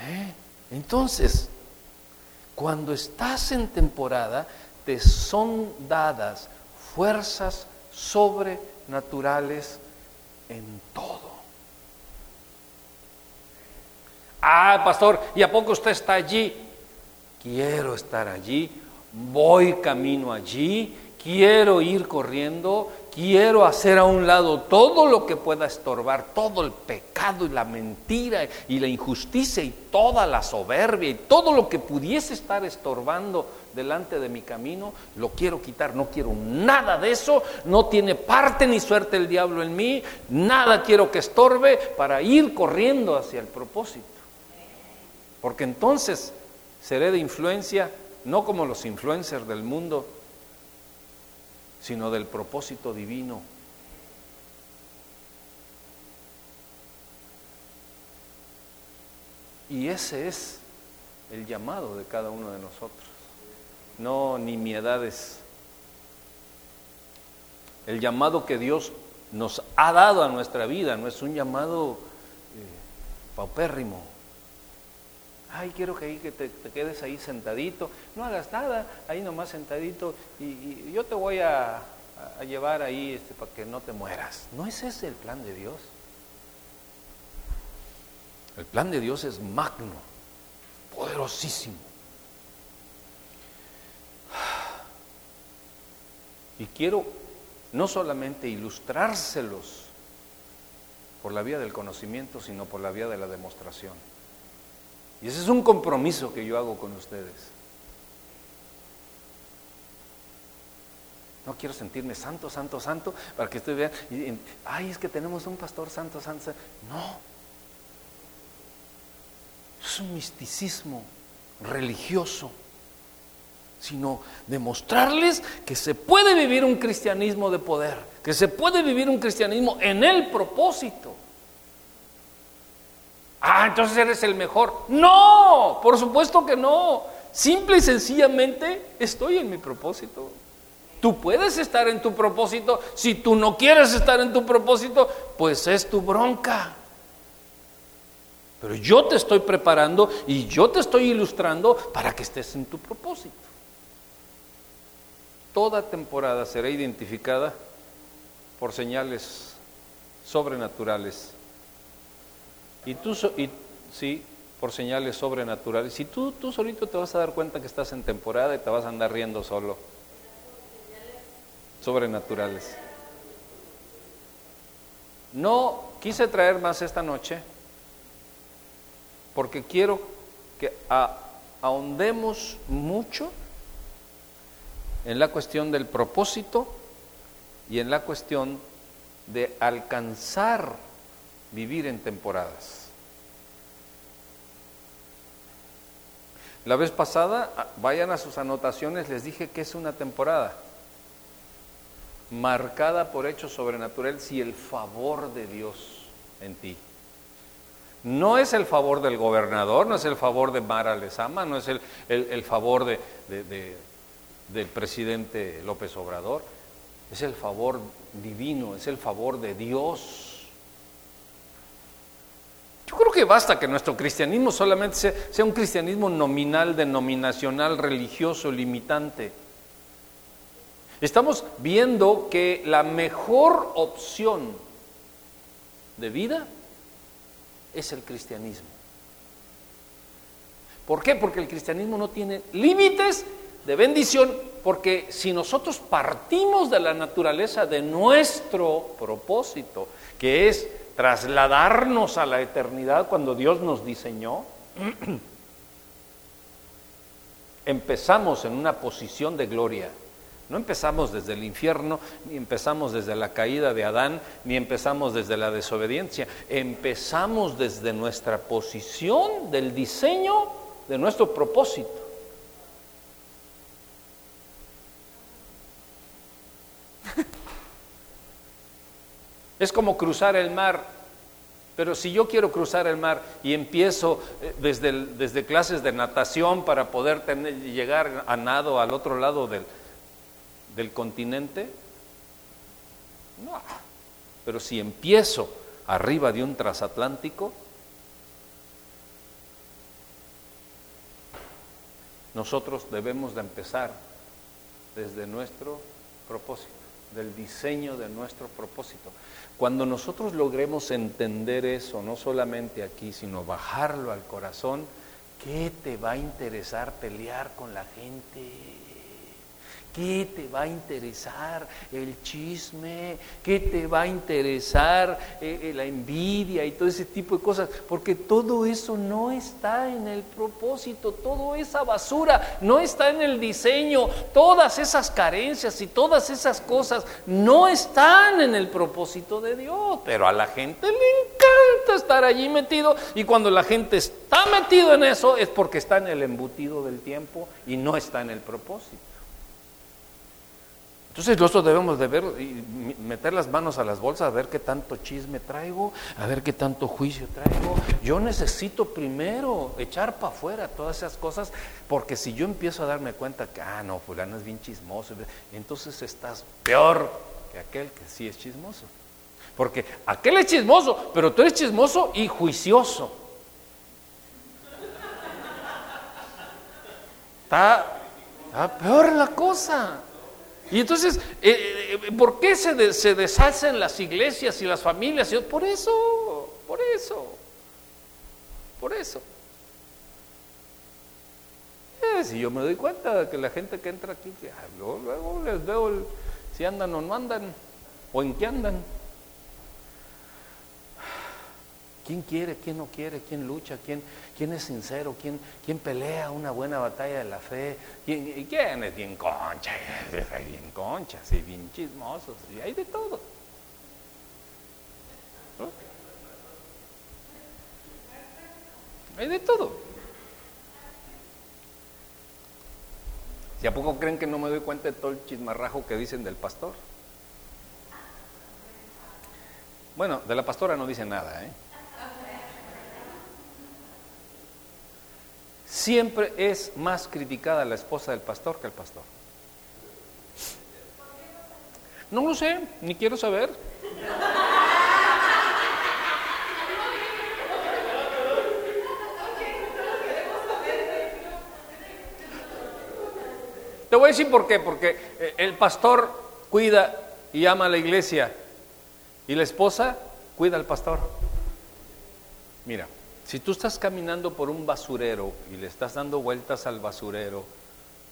¿Eh? Entonces, cuando estás en temporada, te son dadas fuerzas sobrenaturales en todo. Ah, pastor, ¿y a poco usted está allí? Quiero estar allí, voy camino allí, quiero ir corriendo, quiero hacer a un lado todo lo que pueda estorbar, todo el pecado y la mentira y la injusticia y toda la soberbia y todo lo que pudiese estar estorbando delante de mi camino, lo quiero quitar, no quiero nada de eso, no tiene parte ni suerte el diablo en mí, nada quiero que estorbe para ir corriendo hacia el propósito. Porque entonces seré de influencia, no como los influencers del mundo, sino del propósito divino. Y ese es el llamado de cada uno de nosotros, no nimiedades. El llamado que Dios nos ha dado a nuestra vida no es un llamado eh, paupérrimo, ay, quiero que, ahí, que te, quedes ahí sentadito, no hagas nada, ahí nomás sentadito, y, yo te voy a, llevar ahí este, para que no te mueras. No es ese el plan de Dios. El plan de Dios es magno, poderosísimo. Y quiero no solamente ilustrárselos por la vía del conocimiento, sino por la vía de la demostración. Y ese es un compromiso que yo hago con ustedes. No quiero sentirme santo, santo, santo, para que ustedes vean, ay, es que tenemos un pastor santo, santo. No. Es un misticismo religioso, sino demostrarles que se puede vivir un cristianismo de poder, que se puede vivir un cristianismo en el propósito. Ah, entonces eres el mejor. No, por supuesto que no. Simple y sencillamente estoy en mi propósito. Tú puedes estar en tu propósito. Si tú no quieres estar en tu propósito, pues es tu bronca. Pero yo te estoy preparando y yo te estoy ilustrando para que estés en tu propósito. Toda temporada será identificada por señales sobrenaturales y tú, sí, por señales sobrenaturales. Y tú, tú solito te vas a dar cuenta que estás en temporada y te vas a andar riendo solo. Sobrenaturales. No quise traer más esta noche porque quiero que ahondemos mucho en la cuestión del propósito y en la cuestión de alcanzar vivir en temporadas. La vez pasada, ah, vayan a sus anotaciones, les dije que es una temporada marcada por hechos sobrenaturales y el favor de Dios en ti. No es el favor del gobernador, no es el favor de Mara Lezama, no es el, favor de, del presidente López Obrador, es el favor divino, es el favor de Dios. Yo creo que basta que nuestro cristianismo solamente sea, un cristianismo nominal, denominacional, religioso, limitante. Estamos viendo que la mejor opción de vida es el cristianismo. ¿Por qué? Porque el cristianismo no tiene límites de bendición, porque si nosotros partimos de la naturaleza de nuestro propósito, que es trasladarnos a la eternidad cuando Dios nos diseñó, empezamos en una posición de gloria. No empezamos desde el infierno, ni empezamos desde la caída de Adán, ni empezamos desde la desobediencia. Empezamos desde nuestra posición del diseño de nuestro propósito. Es como cruzar el mar. Pero si yo quiero cruzar el mar y empiezo eh, desde, clases de natación para poder tener, llegar a nado al otro lado del, del continente, no. Pero si empiezo arriba de un transatlántico, nosotros debemos de empezar desde nuestro propósito, del diseño de nuestro propósito. Cuando nosotros logremos entender eso, no solamente aquí, sino bajarlo al corazón, ¿qué te va a interesar pelear con la gente? ¿Qué te va a interesar el chisme? ¿Qué te va a interesar eh, eh, la envidia y todo ese tipo de cosas? Porque todo eso no está en el propósito, toda esa basura no está en el diseño, todas esas carencias y todas esas cosas no están en el propósito de Dios. Pero a la gente le encanta estar allí metido y cuando la gente está metido en eso es porque está en el embutido del tiempo y no está en el propósito. Entonces nosotros debemos de ver y meter las manos a las bolsas a ver qué tanto chisme traigo, a ver qué tanto juicio traigo. Yo necesito primero echar para afuera todas esas cosas, porque si yo empiezo a darme cuenta que, ah, no, fulano es bien chismoso, entonces estás peor que aquel que sí es chismoso. Porque aquel es chismoso, pero tú eres chismoso y juicioso. Está, está peor la cosa. Y entonces, eh, eh, ¿por qué se, se, deshacen las iglesias y las familias? Por eso, por eso, por eso. Eh, si yo me doy cuenta de que la gente que entra aquí, luego, luego les veo si andan o no andan, o en qué andan. ¿Quién quiere, quién no quiere, quién lucha, quién, quién es sincero, quién, quién pelea una buena batalla de la fe? ¿Quién, quién es bien concha? Hay bien conchas y bien chismosos, y hay de todo. Hay de todo. ¿Y a poco creen que no me doy cuenta de todo el chismarrajo que dicen del pastor? Bueno, de la pastora no dice nada, ¿eh? Siempre es más criticada la esposa del pastor que el pastor. No lo sé, ni quiero saber. Te voy a decir por qué, porque eh, el pastor cuida y ama a la iglesia y la esposa cuida al pastor. Mira, si tú estás caminando por un basurero y le estás dando vueltas al basurero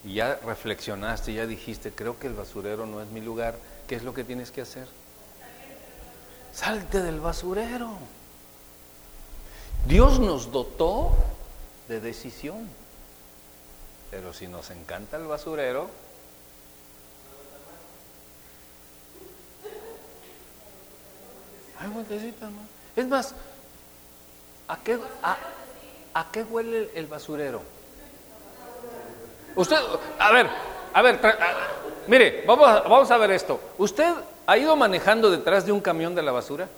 y ya reflexionaste, ya dijiste, creo que el basurero no es mi lugar, ¿qué es lo que tienes que hacer? Salte del basurero. Dios nos dotó de decisión, pero si nos encanta el basurero, Es más, ¿A qué, a, qué huele el basurero? Usted, a ver, a ver, mire, vamos vamos a ver esto. ¿Usted ha ido manejando detrás de un camión de la basura?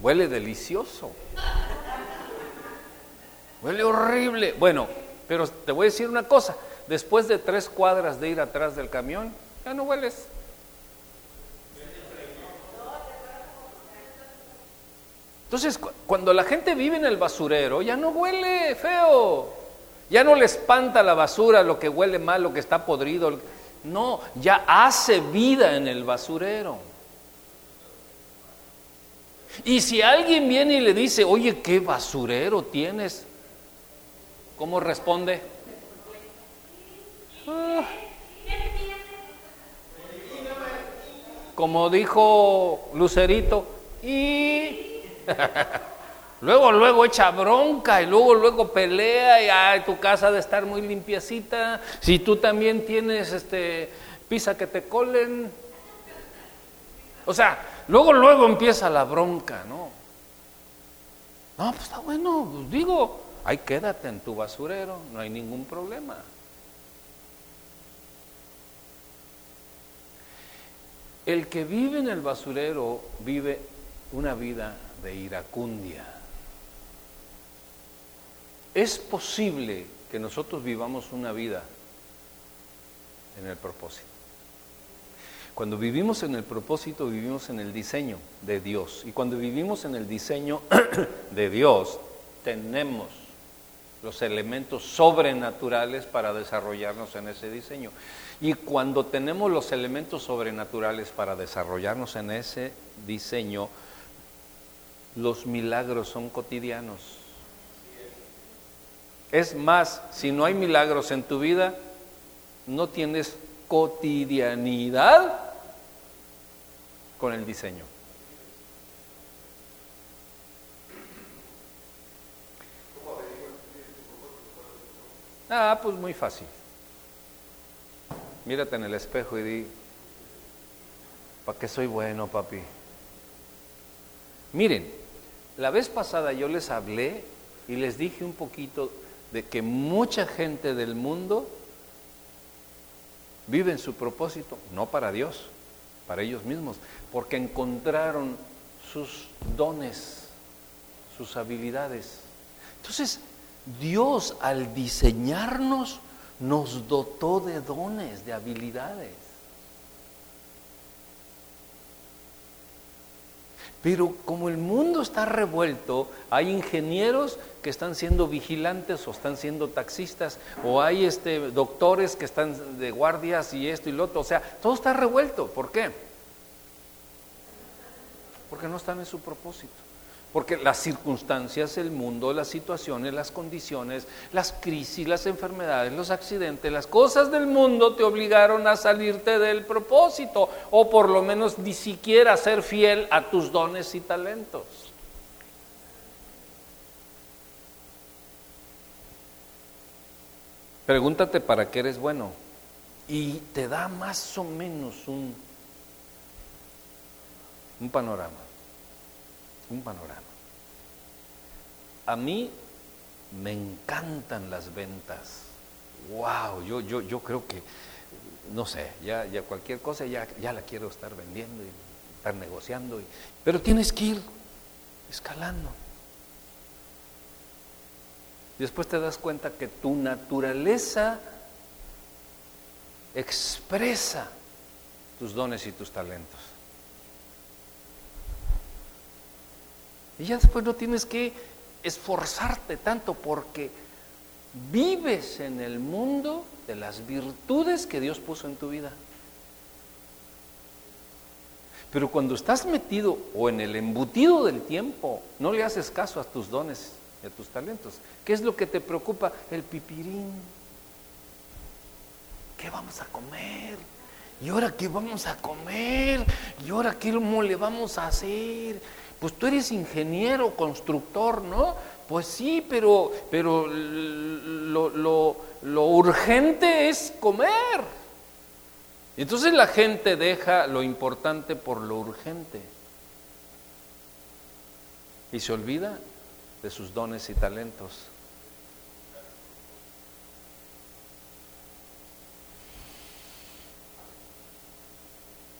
Huele delicioso. Huele horrible. Bueno, pero te voy a decir una cosa. Después de tres cuadras de ir atrás del camión, Ya no hueles. Entonces, cuando la gente vive en el basurero, ya no huele feo. Ya no le espanta la basura, lo que huele mal, lo que está podrido. No, ya hace vida en el basurero. Y si alguien viene y le dice, oye, ¿qué basurero tienes? ¿Cómo responde? Ah. Como dijo Lucerito, y luego, luego echa bronca y luego, luego pelea y ay, tu casa de estar muy limpiecita. Si tú también tienes este pisa que te colen. O sea, luego, luego empieza la bronca, ¿no? No, pues está bueno, pues digo, ahí quédate en tu basurero, no hay ningún problema. El que vive en el basurero vive una vida de iracundia. Es posible que nosotros vivamos una vida en el propósito. Cuando vivimos en el propósito, vivimos en el diseño de Dios. Y cuando vivimos en el diseño de Dios, tenemos los elementos sobrenaturales para desarrollarnos en ese diseño. Y cuando tenemos los elementos sobrenaturales para desarrollarnos en ese diseño, los milagros son cotidianos. Es más, si no hay milagros en tu vida, no tienes cotidianidad con el diseño. Ah, pues muy fácil. Mírate en el espejo y di, ¿para qué soy bueno, papi? Miren, la vez pasada yo les hablé y les dije un poquito de que mucha gente del mundo vive en su propósito, no para Dios, para ellos mismos, porque encontraron sus dones, sus habilidades. Entonces, Dios al diseñarnos nos dotó de dones, de habilidades. Pero como el mundo está revuelto, hay ingenieros que están siendo vigilantes o están siendo taxistas, o hay este, doctores que están de guardias y esto y lo otro. O sea, todo está revuelto. ¿Por qué? Porque no están en su propósito. Porque las circunstancias, el mundo, las situaciones, las condiciones, las crisis, las enfermedades, los accidentes, las cosas del mundo te obligaron a salirte del propósito o por lo menos ni siquiera ser fiel a tus dones y talentos. Pregúntate para qué eres bueno y te da más o menos un, un panorama un panorama. A mí me encantan las ventas. Wow, yo, yo, yo creo que, no sé, ya, ya cualquier cosa ya, ya la quiero estar vendiendo y estar negociando. Pero tienes que ir escalando. Después te das cuenta que tu naturaleza expresa tus dones y tus talentos. Y ya después no tienes que esforzarte tanto porque vives en el mundo de las virtudes que Dios puso en tu vida. Pero cuando estás metido o en el embutido del tiempo, no le haces caso a tus dones y a tus talentos. ¿Qué es lo que te preocupa? El pipirín. ¿Qué vamos a comer? ¿Y ahora qué vamos a comer? ¿Y ahora qué le vamos a hacer? Pues tú eres ingeniero, constructor, ¿no? Pues sí, pero, pero lo, lo urgente es comer. Entonces la gente deja lo importante por lo urgente y se olvida de sus dones y talentos.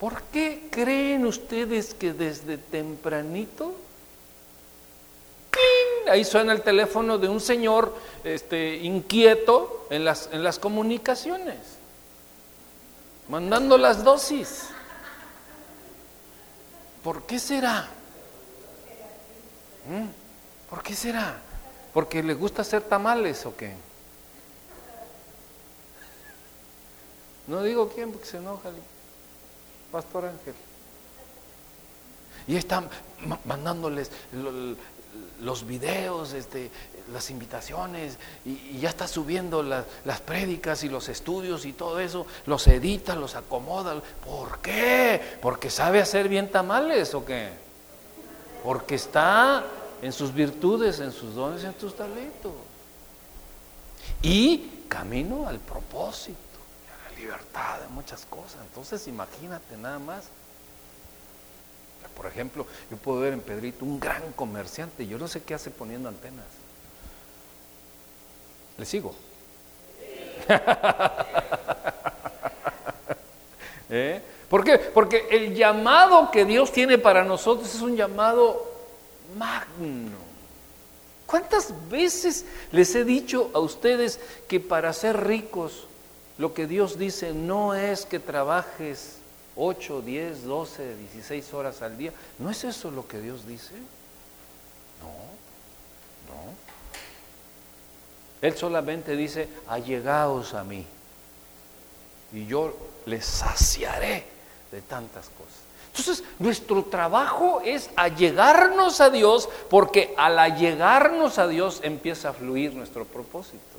¿Por qué creen ustedes que desde tempranito ahí suena el teléfono de un señor este, inquieto en las, en las comunicaciones? mandando las dosis. ¿Por qué será? ¿Mm? ¿Por qué será? ¿Porque le gusta hacer tamales o qué? No digo quién porque se enoja pastor Ángel. Y están mandándoles los videos, este, las invitaciones, y, ya está subiendo las prédicas y los estudios y todo eso, los edita, los acomoda. ¿Por qué? ¿Porque sabe hacer bien tamales o qué? Porque está en sus virtudes, en sus dones, en sus talentos. Y camino al propósito, libertad de muchas cosas. Entonces imagínate nada más. Por ejemplo, yo puedo ver en Pedrito un gran comerciante, yo no sé qué hace poniendo antenas. ¿Le sigo? ¿Eh? ¿Por qué? Porque el llamado que Dios tiene para nosotros es un llamado magno. ¿Cuántas veces les he dicho a ustedes que para ser ricos lo que Dios dice no es que trabajes 8, 10, 12, 16 horas al día? ¿No es eso lo que Dios dice? No, no. Él solamente dice, allegaos a mí y yo les saciaré de tantas cosas. Entonces, nuestro trabajo es allegarnos a Dios porque al allegarnos a Dios empieza a fluir nuestro propósito.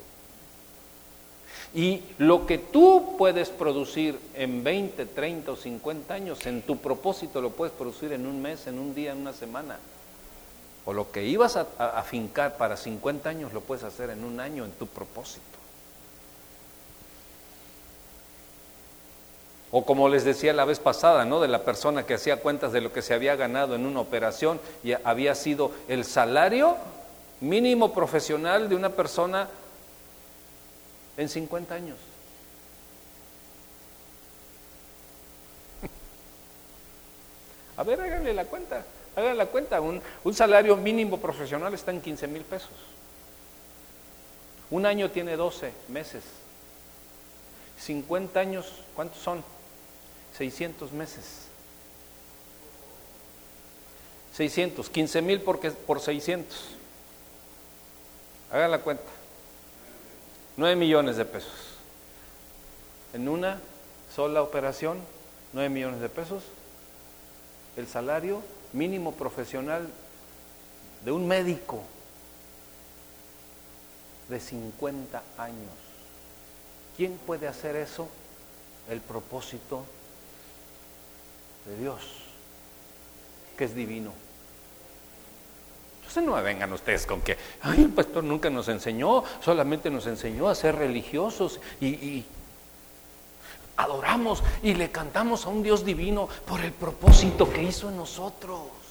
Y lo que tú puedes producir en 20, 30 o 50 años, en tu propósito lo puedes producir en un mes, en un día, en una semana. O lo que ibas a, fincar para 50 años lo puedes hacer en un año en tu propósito. O como les decía la vez pasada, ¿no? De la persona que hacía cuentas de lo que se había ganado en una operación y había sido el salario mínimo profesional de una persona en 50 años. A ver, háganle la cuenta, háganle la cuenta. Un, salario mínimo profesional está en 15 mil pesos. Un año tiene 12 meses. 50 años, ¿cuántos son? 600 meses. 600, 15 mil por, por 600. Hagan la cuenta. 9 millones de pesos. En una sola operación, 9 millones de pesos. El salario mínimo profesional de un médico de 50 años. ¿Quién puede hacer eso? El propósito de Dios, que es divino. Entonces no vengan ustedes con que, el pastor nunca nos enseñó, solamente nos enseñó a ser religiosos y adoramos y le cantamos a un Dios divino por el propósito que hizo en nosotros.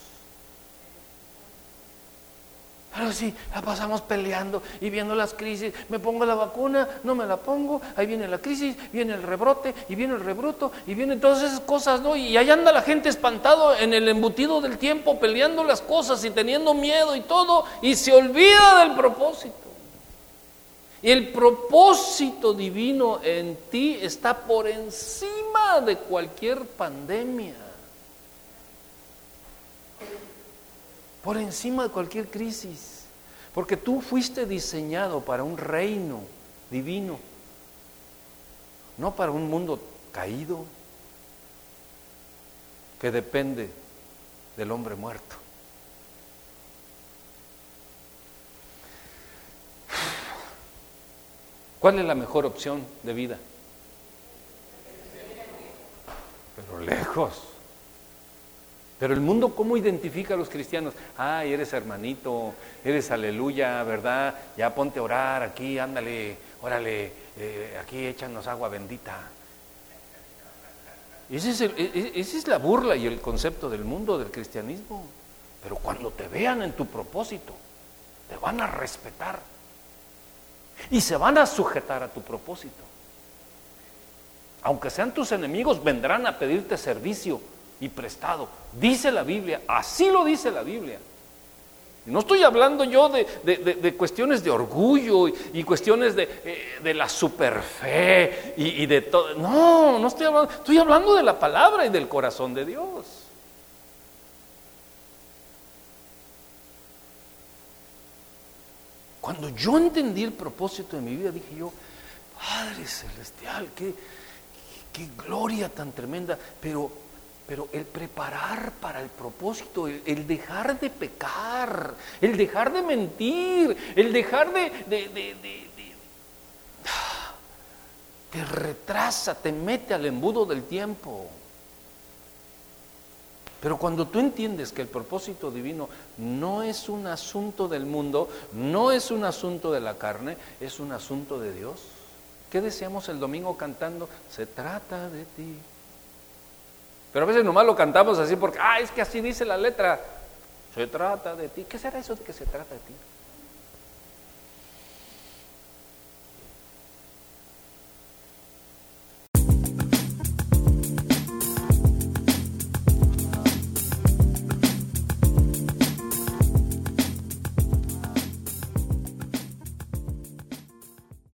Pero si la pasamos peleando y viendo las crisis, me pongo la vacuna, no me la pongo, ahí viene la crisis, viene el rebrote y viene el rebruto y vienen todas esas cosas, ¿no? Y ahí anda la gente espantado en el embutido del tiempo, peleando las cosas y teniendo miedo y todo, y se olvida del propósito. Y el propósito divino en ti está por encima de cualquier pandemia. Por encima de cualquier crisis, porque tú fuiste diseñado para un reino divino, no para un mundo caído que depende del hombre muerto. ¿Cuál es la mejor opción de vida? Pero lejos. Pero el mundo, ¿cómo identifica a los cristianos? Ay, eres hermanito, eres aleluya, ¿verdad? Ya ponte a orar aquí, ándale, órale, eh, aquí échanos agua bendita. Esa es, e, e, esa es la burla y el concepto del mundo, del cristianismo. Pero cuando te vean en tu propósito, te van a respetar y se van a sujetar a tu propósito. Aunque sean tus enemigos, vendrán a pedirte servicio y prestado. Dice la Biblia, así lo dice la Biblia. No estoy hablando yo de, cuestiones de orgullo y, cuestiones de, eh, la superfe y, y de todo. No, no estoy hablando. Estoy hablando de la palabra y del corazón de Dios. Cuando yo entendí el propósito de mi vida, dije yo, Padre Celestial, qué, qué gloria tan tremenda, pero pero el preparar para el propósito, el, dejar de pecar, el dejar de mentir, el dejar de, te retrasa, te mete al embudo del tiempo. Pero cuando tú entiendes que el propósito divino no es un asunto del mundo, no es un asunto de la carne, es un asunto de Dios. ¿Qué decíamos el domingo cantando? Se trata de ti. Pero a veces nomás lo cantamos así porque, ah, es que así dice la letra. Se trata de ti. ¿Qué será eso de que se trata de ti?